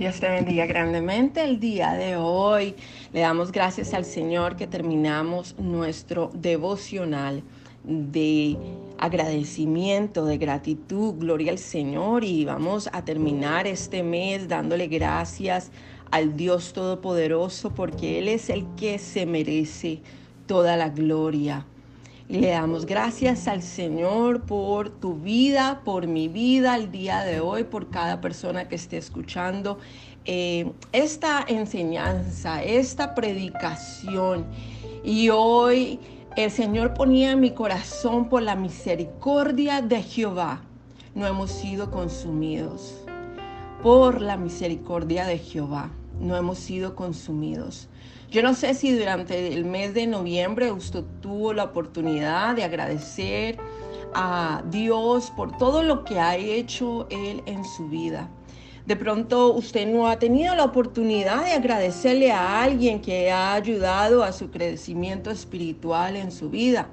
Dios te bendiga grandemente el día de hoy. Le damos gracias al Señor que terminamos nuestro devocional de agradecimiento, de gratitud, gloria al Señor y vamos a terminar este mes dándole gracias al Dios Todopoderoso porque Él es el que se merece toda la gloria. Le damos gracias al Señor por tu vida, por mi vida el día de hoy, por cada persona que esté escuchando eh, esta enseñanza, esta predicación. Y hoy el Señor ponía en mi corazón por la misericordia de Jehová. No hemos sido consumidos. Por la misericordia de Jehová. No hemos sido consumidos. Yo no sé si durante el mes de noviembre usted tuvo la oportunidad de agradecer a Dios por todo lo que ha hecho Él en su vida. De pronto usted no ha tenido la oportunidad de agradecerle a alguien que ha ayudado a su crecimiento espiritual en su vida.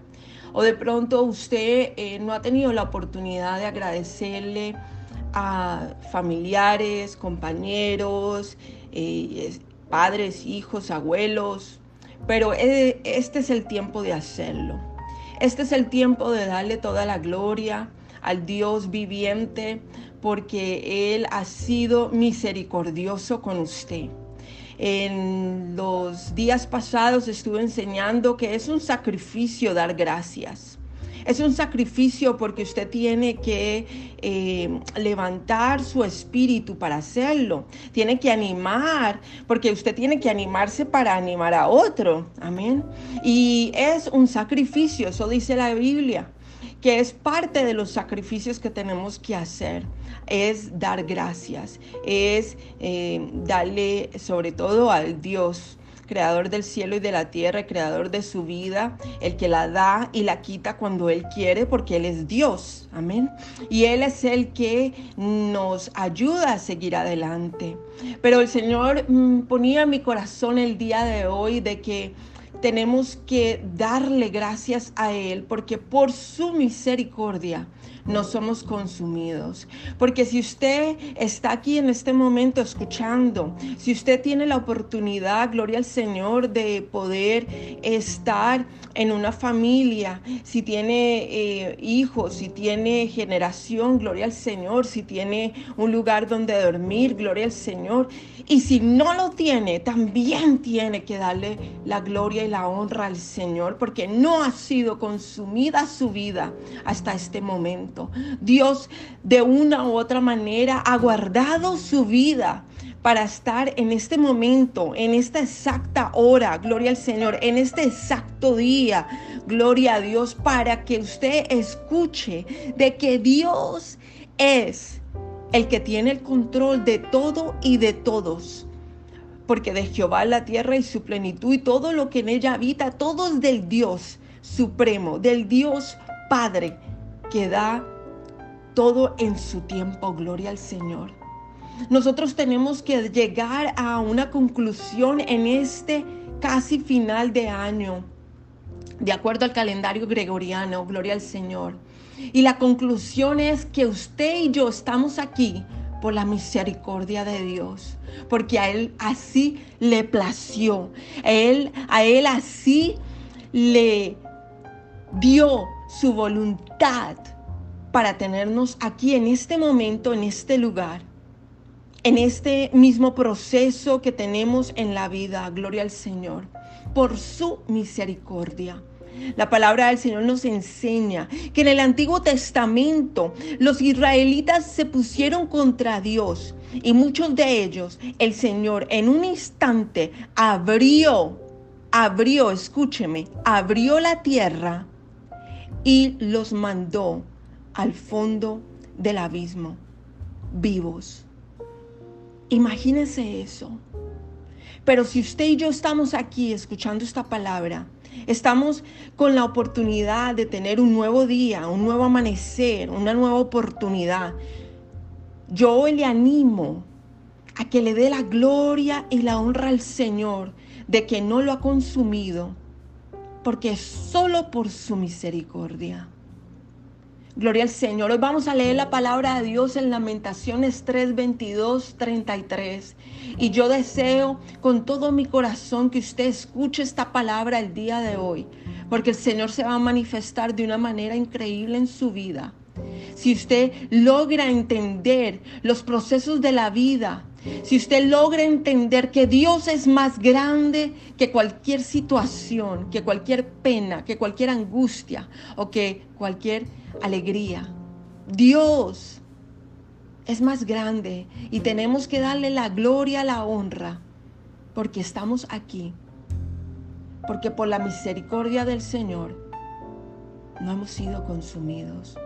O de pronto usted eh, no ha tenido la oportunidad de agradecerle a familiares, compañeros, padres, hijos, abuelos, pero e, este es el tiempo de hacerlo. Este es el tiempo de darle toda la gloria al Dios viviente, porque Él ha sido misericordioso con usted. En los días pasados estuve enseñando que es un sacrificio dar gracias. Es un sacrificio porque usted tiene que eh, levantar su espíritu para hacerlo. Tiene que animar, porque usted tiene que animarse para animar a otro. Amén. Y es un sacrificio, eso dice la Biblia que es parte de los sacrificios que tenemos que hacer, es dar gracias, es eh, darle sobre todo al Dios creador del cielo y de la tierra, creador de su vida, el que la da y la quita cuando Él quiere, porque Él es Dios. Amén. Y Él es el que nos ayuda a seguir adelante. Pero el Señor mm, ponía en mi corazón el día de hoy de que tenemos que darle gracias a Él porque por su misericordia no somos consumidos. Porque si usted está aquí en este momento escuchando, si usted tiene la oportunidad, gloria al Señor, de poder estar en una familia, si tiene eh, hijos, si tiene generación, gloria al Señor, si tiene un lugar donde dormir, gloria al Señor. Y si no lo tiene, también tiene que darle la gloria la honra al Señor, porque no ha sido consumida su vida hasta este momento. Dios de una u otra manera ha guardado su vida para estar en este momento, en esta exacta hora, gloria al Señor, en este exacto día, gloria a Dios, para que usted escuche de que Dios es el que tiene el control de todo y de todos. Porque de Jehová la tierra y su plenitud y todo lo que en ella habita, todo es del Dios supremo, del Dios Padre, que da todo en su tiempo. Gloria al Señor. Nosotros tenemos que llegar a una conclusión en este casi final de año, de acuerdo al calendario gregoriano. Gloria al Señor. Y la conclusión es que usted y yo estamos aquí por la misericordia de Dios, porque a Él así le plació, a Él, a Él así le dio su voluntad para tenernos aquí en este momento, en este lugar, en este mismo proceso que tenemos en la vida. Gloria al Señor, por su misericordia. La palabra del Señor nos enseña que en el Antiguo Testamento los israelitas se pusieron contra Dios y muchos de ellos el Señor en un instante abrió, abrió, escúcheme, abrió la tierra y los mandó al fondo del abismo, vivos. Imagínense eso. Pero si usted y yo estamos aquí escuchando esta palabra, estamos con la oportunidad de tener un nuevo día, un nuevo amanecer, una nueva oportunidad. Yo hoy le animo a que le dé la gloria y la honra al Señor de que no lo ha consumido, porque es solo por su misericordia. Gloria al Señor. Hoy vamos a leer la palabra de Dios en Lamentaciones 3, 22, 33. Y yo deseo con todo mi corazón que usted escuche esta palabra el día de hoy, porque el Señor se va a manifestar de una manera increíble en su vida. Si usted logra entender los procesos de la vida, si usted logra entender que Dios es más grande que cualquier situación, que cualquier pena, que cualquier angustia o que cualquier alegría. Dios es más grande y tenemos que darle la gloria, la honra, porque estamos aquí, porque por la misericordia del Señor no hemos sido consumidos.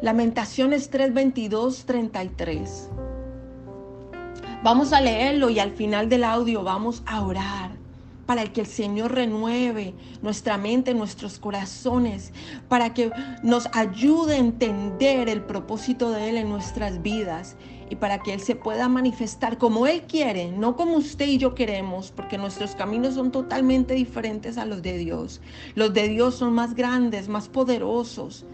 Lamentaciones 3, 22, 33. Vamos a leerlo y al final del audio vamos a orar para que el Señor renueve nuestra mente, nuestros corazones, para que nos ayude a entender el propósito de Él en nuestras vidas y para que Él se pueda manifestar como Él quiere, no como usted y yo queremos, porque nuestros caminos son totalmente diferentes a los de Dios. Los de Dios son más grandes, más poderosos.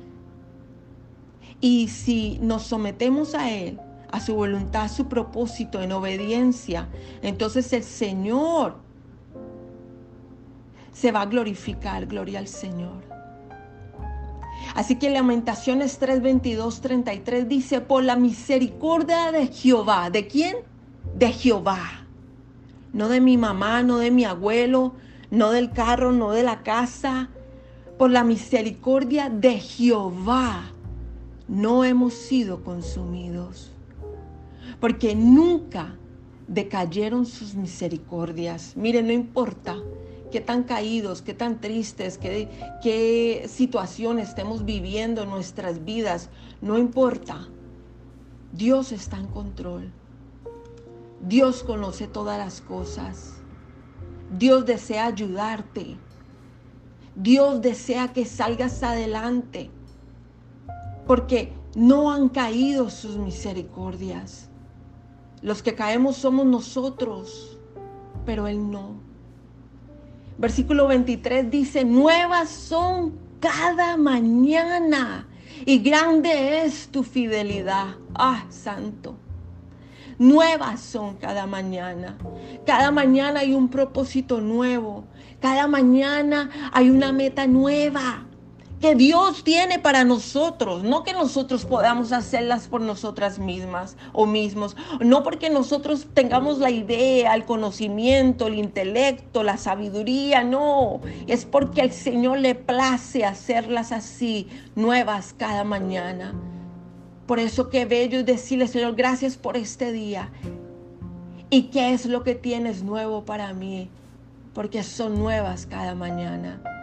Y si nos sometemos a Él, a su voluntad, a su propósito, en obediencia, entonces el Señor se va a glorificar, gloria al Señor. Así que Lamentaciones 3, 22, 33 dice, por la misericordia de Jehová, ¿de quién? De Jehová. No de mi mamá, no de mi abuelo, no del carro, no de la casa. Por la misericordia de Jehová no hemos sido consumidos. Porque nunca decayeron sus misericordias. Mire, no importa qué tan caídos, qué tan tristes, qué, qué situaciones estemos viviendo en nuestras vidas, no importa. Dios está en control. Dios conoce todas las cosas. Dios desea ayudarte. Dios desea que salgas adelante. Porque no han caído sus misericordias. Los que caemos somos nosotros, pero Él no. Versículo 23 dice, nuevas son cada mañana y grande es tu fidelidad. Ah, santo. Nuevas son cada mañana. Cada mañana hay un propósito nuevo. Cada mañana hay una meta nueva que Dios tiene para nosotros, no que nosotros podamos hacerlas por nosotras mismas o mismos, no porque nosotros tengamos la idea, el conocimiento, el intelecto, la sabiduría, no, es porque el Señor le place hacerlas así, nuevas cada mañana. Por eso qué bello decirle, Señor, gracias por este día. ¿Y qué es lo que tienes nuevo para mí? Porque son nuevas cada mañana.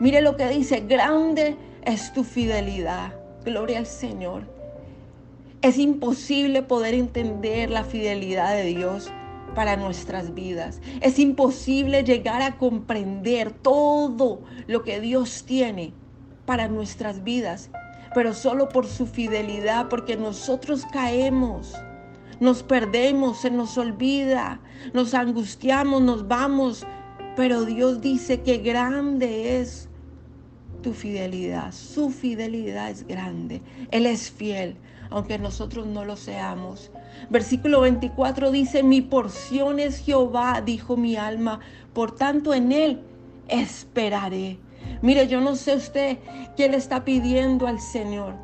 Mire lo que dice, grande es tu fidelidad. Gloria al Señor. Es imposible poder entender la fidelidad de Dios para nuestras vidas. Es imposible llegar a comprender todo lo que Dios tiene para nuestras vidas, pero solo por su fidelidad, porque nosotros caemos, nos perdemos, se nos olvida, nos angustiamos, nos vamos, pero Dios dice que grande es tu fidelidad. Su fidelidad es grande. Él es fiel, aunque nosotros no lo seamos. Versículo 24 dice, mi porción es Jehová, dijo mi alma, por tanto en Él esperaré. Mire, yo no sé usted qué le está pidiendo al Señor.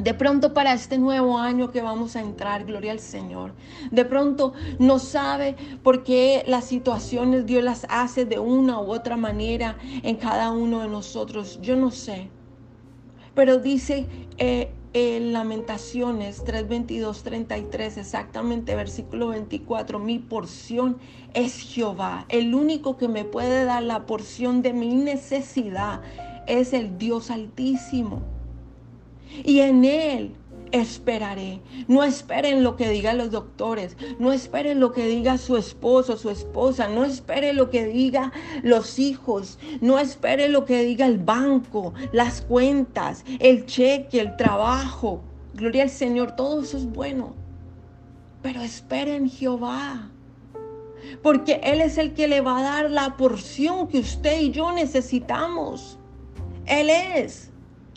De pronto para este nuevo año que vamos a entrar, gloria al Señor. De pronto no sabe por qué las situaciones Dios las hace de una u otra manera en cada uno de nosotros. Yo no sé. Pero dice eh, en Lamentaciones 3, 22, 33, exactamente versículo 24, mi porción es Jehová. El único que me puede dar la porción de mi necesidad es el Dios altísimo y en Él esperaré. No esperen lo que digan los doctores, no esperen lo que diga su esposo, su esposa, no esperen lo que diga los hijos, no esperen lo que diga el banco, las cuentas, el cheque, el trabajo. Gloria al Señor, todo eso es bueno. Pero esperen Jehová. Porque Él es el que le va a dar la porción que usted y yo necesitamos. Él es.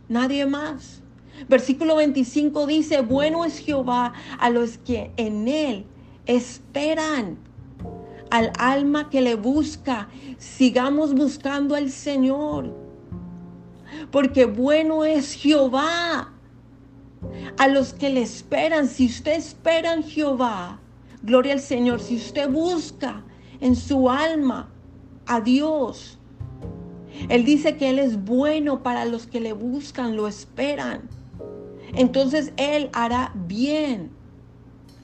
nadie más. Versículo 25 dice, bueno es Jehová a los que en él esperan, al alma que le busca. Sigamos buscando al Señor, porque bueno es Jehová a los que le esperan. Si usted espera en Jehová, gloria al Señor, si usted busca en su alma a Dios, Él dice que Él es bueno para los que le buscan, lo esperan. Entonces Él hará bien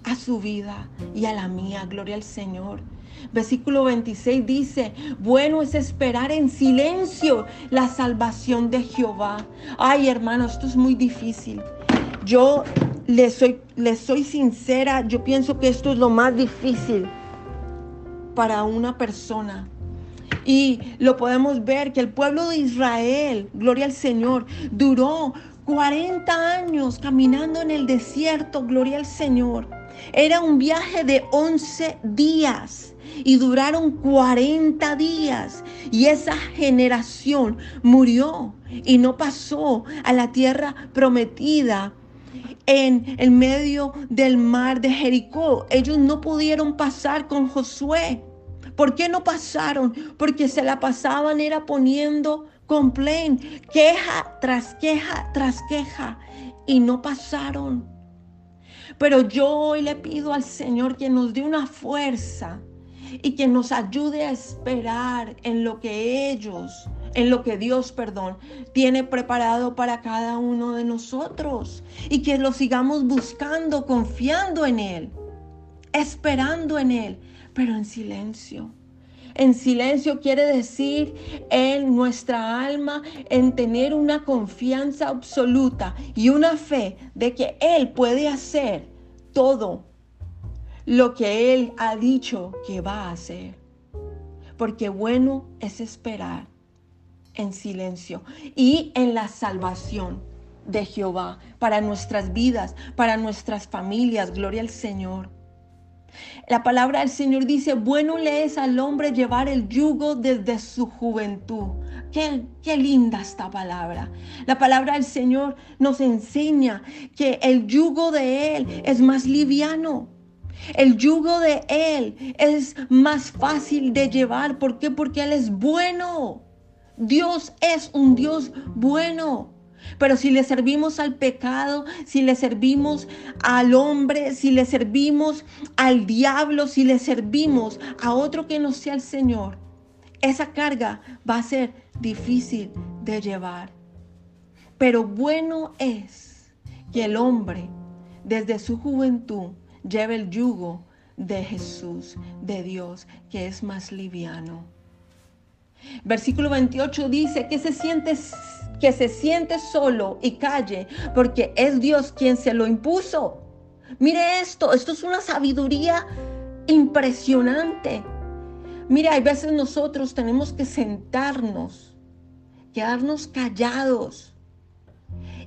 a su vida y a la mía, gloria al Señor. Versículo 26 dice, bueno es esperar en silencio la salvación de Jehová. Ay hermano, esto es muy difícil. Yo les soy, soy sincera, yo pienso que esto es lo más difícil para una persona. Y lo podemos ver que el pueblo de Israel, gloria al Señor, duró 40 años caminando en el desierto, gloria al Señor. Era un viaje de 11 días y duraron 40 días. Y esa generación murió y no pasó a la tierra prometida en el medio del mar de Jericó. Ellos no pudieron pasar con Josué. ¿Por qué no pasaron? Porque se la pasaban era poniendo complain, queja tras queja tras queja y no pasaron. Pero yo hoy le pido al Señor que nos dé una fuerza y que nos ayude a esperar en lo que ellos en lo que Dios, perdón, tiene preparado para cada uno de nosotros y que lo sigamos buscando, confiando en Él, esperando en Él, pero en silencio. En silencio quiere decir en nuestra alma, en tener una confianza absoluta y una fe de que Él puede hacer todo lo que Él ha dicho que va a hacer. Porque bueno es esperar en silencio y en la salvación de Jehová para nuestras vidas, para nuestras familias. Gloria al Señor. La palabra del Señor dice, bueno le es al hombre llevar el yugo desde su juventud. Qué, qué, linda esta palabra. La palabra del Señor nos enseña que el yugo de Él es más liviano. El yugo de Él es más fácil de llevar. ¿Por qué? Porque Él es bueno. Dios es un Dios bueno. Pero si le servimos al pecado, si le servimos al hombre, si le servimos al diablo, si le servimos a otro que no sea el Señor, esa carga va a ser difícil de llevar. Pero bueno es que el hombre desde su juventud lleve el yugo de Jesús, de Dios, que es más liviano. Versículo 28 dice que se siente que se siente solo y calle porque es Dios quien se lo impuso. Mire esto, esto es una sabiduría impresionante. Mire, hay veces nosotros tenemos que sentarnos, quedarnos callados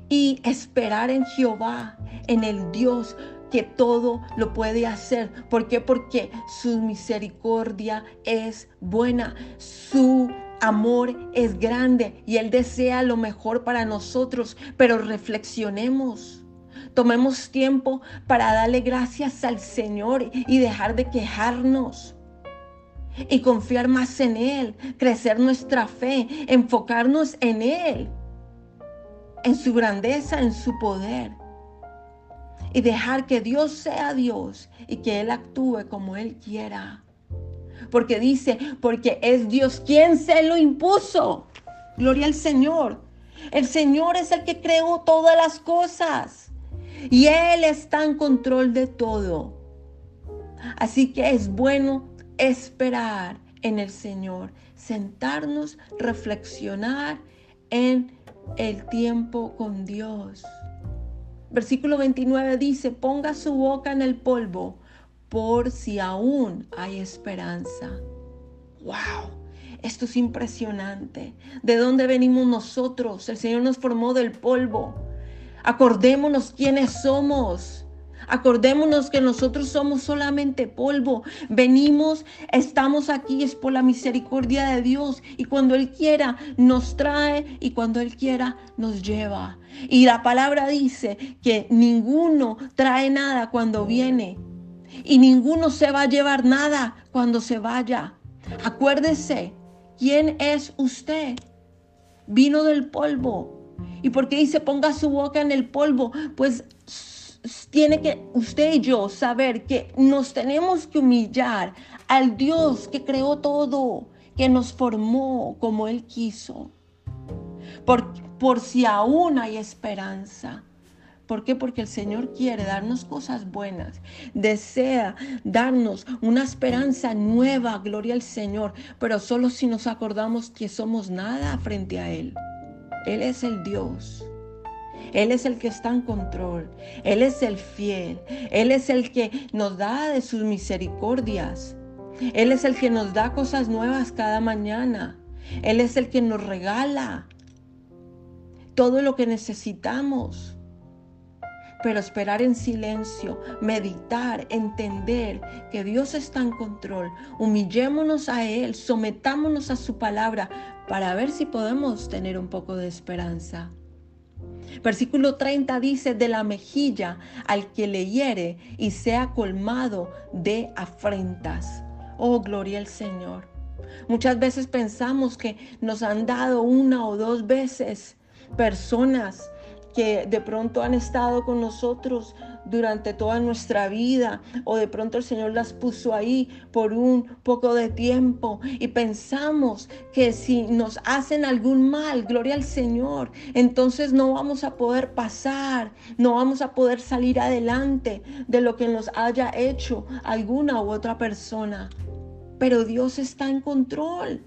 y esperar en Jehová, en el Dios que todo lo puede hacer. ¿Por qué? Porque su misericordia es buena, su amor es grande y Él desea lo mejor para nosotros, pero reflexionemos. Tomemos tiempo para darle gracias al Señor y dejar de quejarnos y confiar más en Él, crecer nuestra fe, enfocarnos en Él, en su grandeza, en su poder y dejar que Dios sea Dios y que Él actúe como Él quiera. Porque dice, porque es Dios quien se lo impuso. Gloria al Señor. El Señor es el que creó todas las cosas. Y Él está en control de todo. Así que es bueno esperar en el Señor, sentarnos, reflexionar en el tiempo con Dios. Versículo 29 dice, ponga su boca en el polvo por si aún hay esperanza. ¡Wow! Esto es impresionante. ¿De dónde venimos nosotros? El Señor nos formó del polvo. Acordémonos quiénes somos. Acordémonos que nosotros somos solamente polvo. Venimos, estamos aquí, es por la misericordia de Dios. Y cuando Él quiera, nos trae y cuando Él quiera, nos lleva. Y la palabra dice que ninguno trae nada cuando viene. Y ninguno se va a llevar nada cuando se vaya. Acuérdese, ¿quién es usted? Vino del polvo. ¿Y por qué dice ponga su boca en el polvo? Pues tiene que usted y yo saber que nos tenemos que humillar al Dios que creó todo, que nos formó como Él quiso. Por, por si aún hay esperanza. ¿Por qué? Porque el Señor quiere darnos cosas buenas. Desea darnos una esperanza nueva, gloria al Señor. Pero solo si nos acordamos que somos nada frente a Él. Él es el Dios él es el que está en control. Él es el fiel. Él es el que nos da de sus misericordias. Él es el que nos da cosas nuevas cada mañana. Él es el que nos regala todo lo que necesitamos. Pero esperar en silencio, meditar, entender que Dios está en control. Humillémonos a Él, sometámonos a su palabra para ver si podemos tener un poco de esperanza. Versículo 30 dice, de la mejilla al que le hiere y sea colmado de afrentas. Oh, gloria al Señor. Muchas veces pensamos que nos han dado una o dos veces personas que de pronto han estado con nosotros durante toda nuestra vida o de pronto el Señor las puso ahí por un poco de tiempo y pensamos que si nos hacen algún mal, gloria al Señor, entonces no vamos a poder pasar, no vamos a poder salir adelante de lo que nos haya hecho alguna u otra persona. Pero Dios está en control.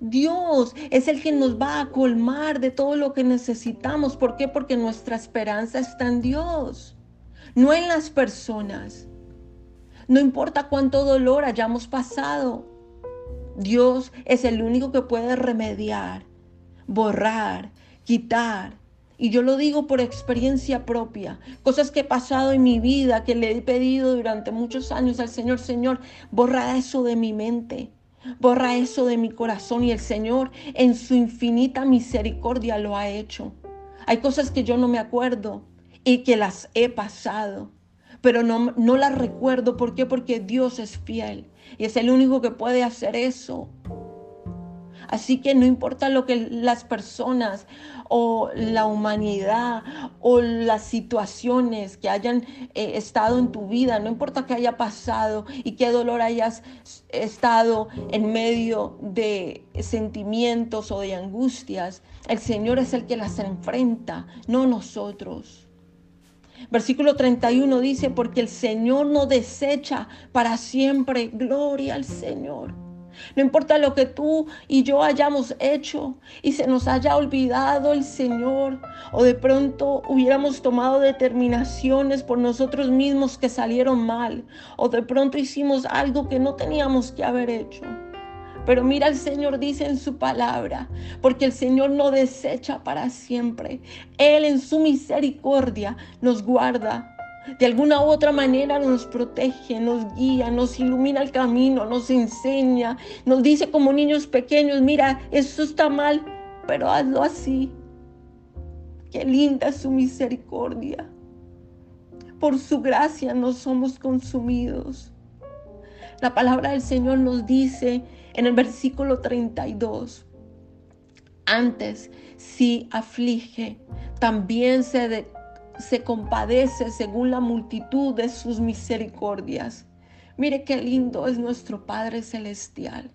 Dios es el que nos va a colmar de todo lo que necesitamos. ¿Por qué? Porque nuestra esperanza está en Dios no en las personas. No importa cuánto dolor hayamos pasado, Dios es el único que puede remediar, borrar, quitar. Y yo lo digo por experiencia propia, cosas que he pasado en mi vida, que le he pedido durante muchos años al Señor, Señor, borra eso de mi mente, borra eso de mi corazón y el Señor en su infinita misericordia lo ha hecho. Hay cosas que yo no me acuerdo, y que las he pasado, pero no, no las recuerdo. ¿Por qué? Porque Dios es fiel y es el único que puede hacer eso. Así que no importa lo que las personas o la humanidad o las situaciones que hayan eh, estado en tu vida, no importa qué haya pasado y qué dolor hayas estado en medio de sentimientos o de angustias, el Señor es el que las enfrenta, no nosotros. Versículo 31 dice, porque el Señor no desecha para siempre. Gloria al Señor. No importa lo que tú y yo hayamos hecho y se nos haya olvidado el Señor o de pronto hubiéramos tomado determinaciones por nosotros mismos que salieron mal o de pronto hicimos algo que no teníamos que haber hecho. Pero mira, el Señor dice en su palabra, porque el Señor no desecha para siempre. Él en su misericordia nos guarda. De alguna otra manera nos protege, nos guía, nos ilumina el camino, nos enseña, nos dice como niños pequeños, mira, eso está mal, pero hazlo así. Qué linda es su misericordia. Por su gracia no somos consumidos. La palabra del Señor nos dice en el versículo 32. Antes, si aflige, también se, se compadece según la multitud de sus misericordias. Mire qué lindo es nuestro Padre Celestial,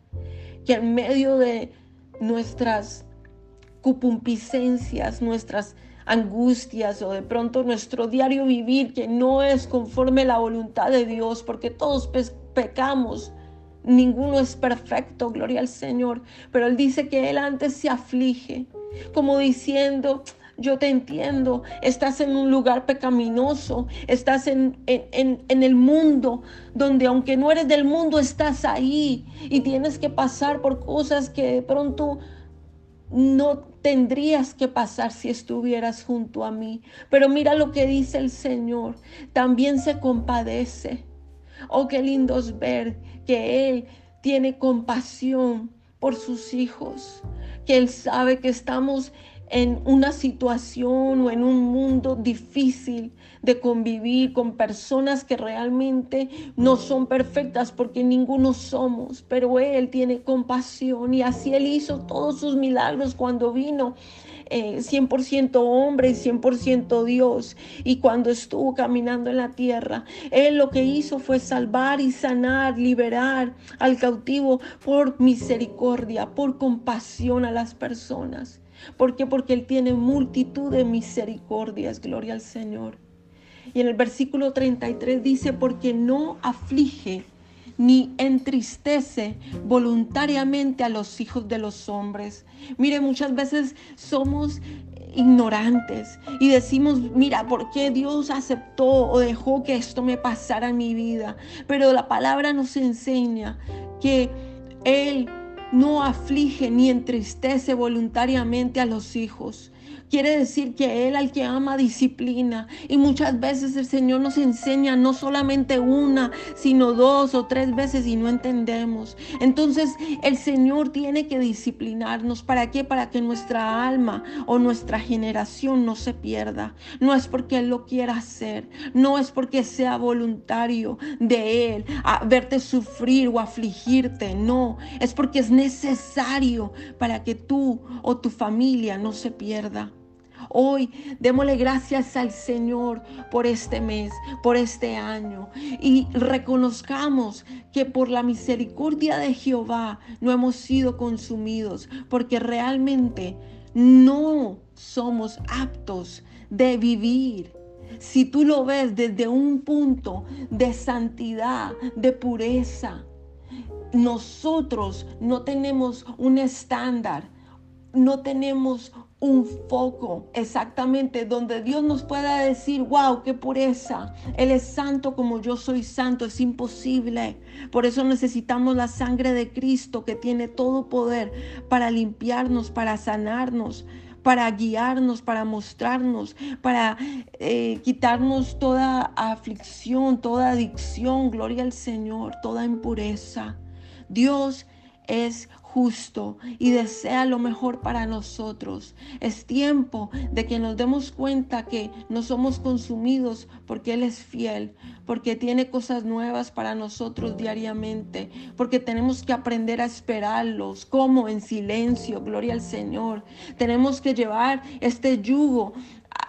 que en medio de nuestras cupumpicencias, nuestras angustias o de pronto nuestro diario vivir que no es conforme a la voluntad de Dios, porque todos pecamos Ninguno es perfecto, gloria al Señor. Pero Él dice que Él antes se aflige, como diciendo, yo te entiendo, estás en un lugar pecaminoso, estás en, en, en, el mundo, donde aunque no eres del mundo, estás ahí y tienes que pasar por cosas que de pronto no tendrías que pasar si estuvieras junto a mí. Pero mira lo que dice el Señor, también se compadece. Oh, qué lindo es ver que Él tiene compasión por sus hijos, que Él sabe que estamos en una situación o en un mundo difícil de convivir con personas que realmente no son perfectas porque ninguno somos, pero Él tiene compasión y así Él hizo todos sus milagros cuando vino. 100% eh, hombre y 100% Dios. Y cuando estuvo caminando en la tierra, Él lo que hizo fue salvar y sanar, liberar al cautivo por misericordia, por compasión a las personas. ¿Por qué? Porque Él tiene multitud de misericordias, gloria al Señor. Y en el versículo 33 dice, porque no aflige ni entristece voluntariamente a los hijos de los hombres. Mire, muchas veces somos ignorantes y decimos, mira, ¿por qué Dios aceptó o dejó que esto me pasara en mi vida? Pero la palabra nos enseña que Él no aflige ni entristece voluntariamente a los hijos. Quiere decir que Él al que ama disciplina. Y muchas veces el Señor nos enseña no solamente una, sino dos o tres veces y no entendemos. Entonces el Señor tiene que disciplinarnos. ¿Para qué? Para que nuestra alma o nuestra generación no se pierda. No es porque Él lo quiera hacer. No es porque sea voluntario de Él verte sufrir o afligirte. No, es porque es necesario para que tú o tu familia no se pierda. Hoy démosle gracias al Señor por este mes, por este año. Y reconozcamos que por la misericordia de Jehová no hemos sido consumidos porque realmente no somos aptos de vivir. Si tú lo ves desde un punto de santidad, de pureza, nosotros no tenemos un estándar, no tenemos un foco exactamente donde Dios nos pueda decir, wow, qué pureza. Él es santo como yo soy santo, es imposible. Por eso necesitamos la sangre de Cristo que tiene todo poder para limpiarnos, para sanarnos, para guiarnos, para mostrarnos, para eh, quitarnos toda aflicción, toda adicción, gloria al Señor, toda impureza. Dios es justo y desea lo mejor para nosotros. Es tiempo de que nos demos cuenta que no somos consumidos porque Él es fiel, porque tiene cosas nuevas para nosotros diariamente, porque tenemos que aprender a esperarlos, como en silencio, gloria al Señor. Tenemos que llevar este yugo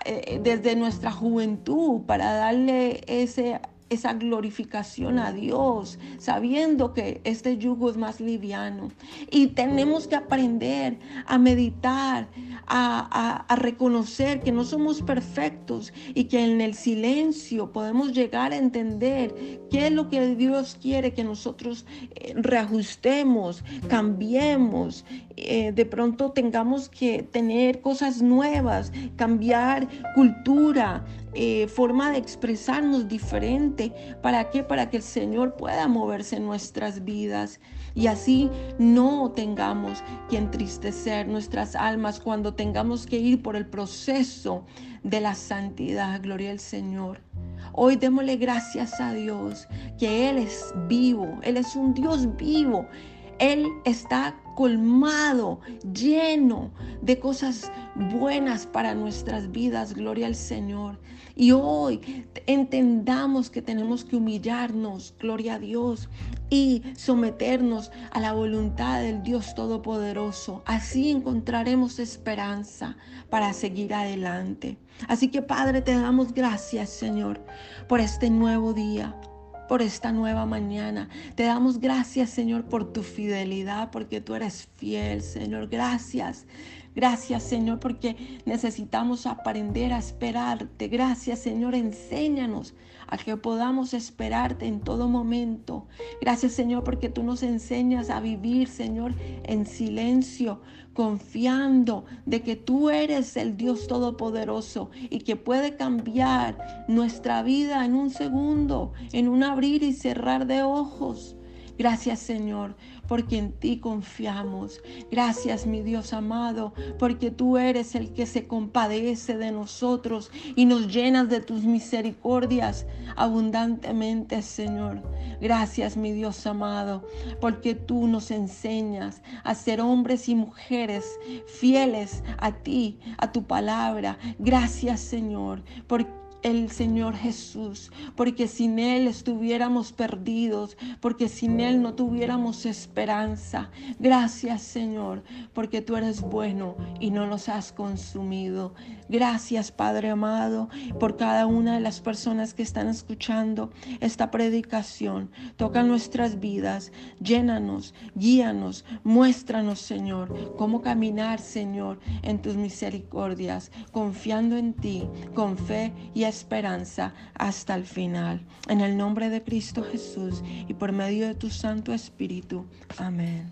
eh, desde nuestra juventud para darle ese esa glorificación a Dios, sabiendo que este yugo es más liviano. Y tenemos que aprender a meditar, a, reconocer que no somos perfectos y que en el silencio podemos llegar a entender qué es lo que Dios quiere que nosotros eh, reajustemos, cambiemos, eh, de pronto tengamos que tener cosas nuevas, cambiar cultura, eh, forma de expresarnos diferente. ¿Para qué? Para que el Señor pueda moverse en nuestras vidas y así no tengamos que entristecer nuestras almas cuando tengamos que ir por el proceso de la santidad. Gloria al Señor. Hoy démosle gracias a Dios que Él es vivo, Él es un Dios vivo. Él está colmado, lleno de cosas buenas para nuestras vidas. Gloria al Señor. Y hoy entendamos que tenemos que humillarnos, gloria a Dios, y someternos a la voluntad del Dios Todopoderoso. Así encontraremos esperanza para seguir adelante. Así que Padre, te damos gracias, Señor, por este nuevo día por esta nueva mañana. Te damos gracias, Señor, por tu fidelidad, porque tú eres fiel, Señor. Gracias. Gracias Señor porque necesitamos aprender a esperarte. Gracias Señor, enséñanos a que podamos esperarte en todo momento. Gracias Señor porque tú nos enseñas a vivir Señor en silencio, confiando de que tú eres el Dios Todopoderoso y que puede cambiar nuestra vida en un segundo, en un abrir y cerrar de ojos. Gracias Señor, porque en ti confiamos. Gracias mi Dios amado, porque tú eres el que se compadece de nosotros y nos llenas de tus misericordias abundantemente, Señor. Gracias mi Dios amado, porque tú nos enseñas a ser hombres y mujeres fieles a ti, a tu palabra. Gracias Señor, porque el Señor Jesús, porque sin Él estuviéramos perdidos, porque sin Él no tuviéramos esperanza. Gracias Señor, porque tú eres bueno y no nos has consumido. Gracias Padre amado por cada una de las personas que están escuchando esta predicación. Toca nuestras vidas, llénanos, guíanos, muéstranos Señor cómo caminar Señor en tus misericordias, confiando en ti, con fe y esperanza hasta el final. En el nombre de Cristo Jesús y por medio de tu Santo Espíritu. Amén.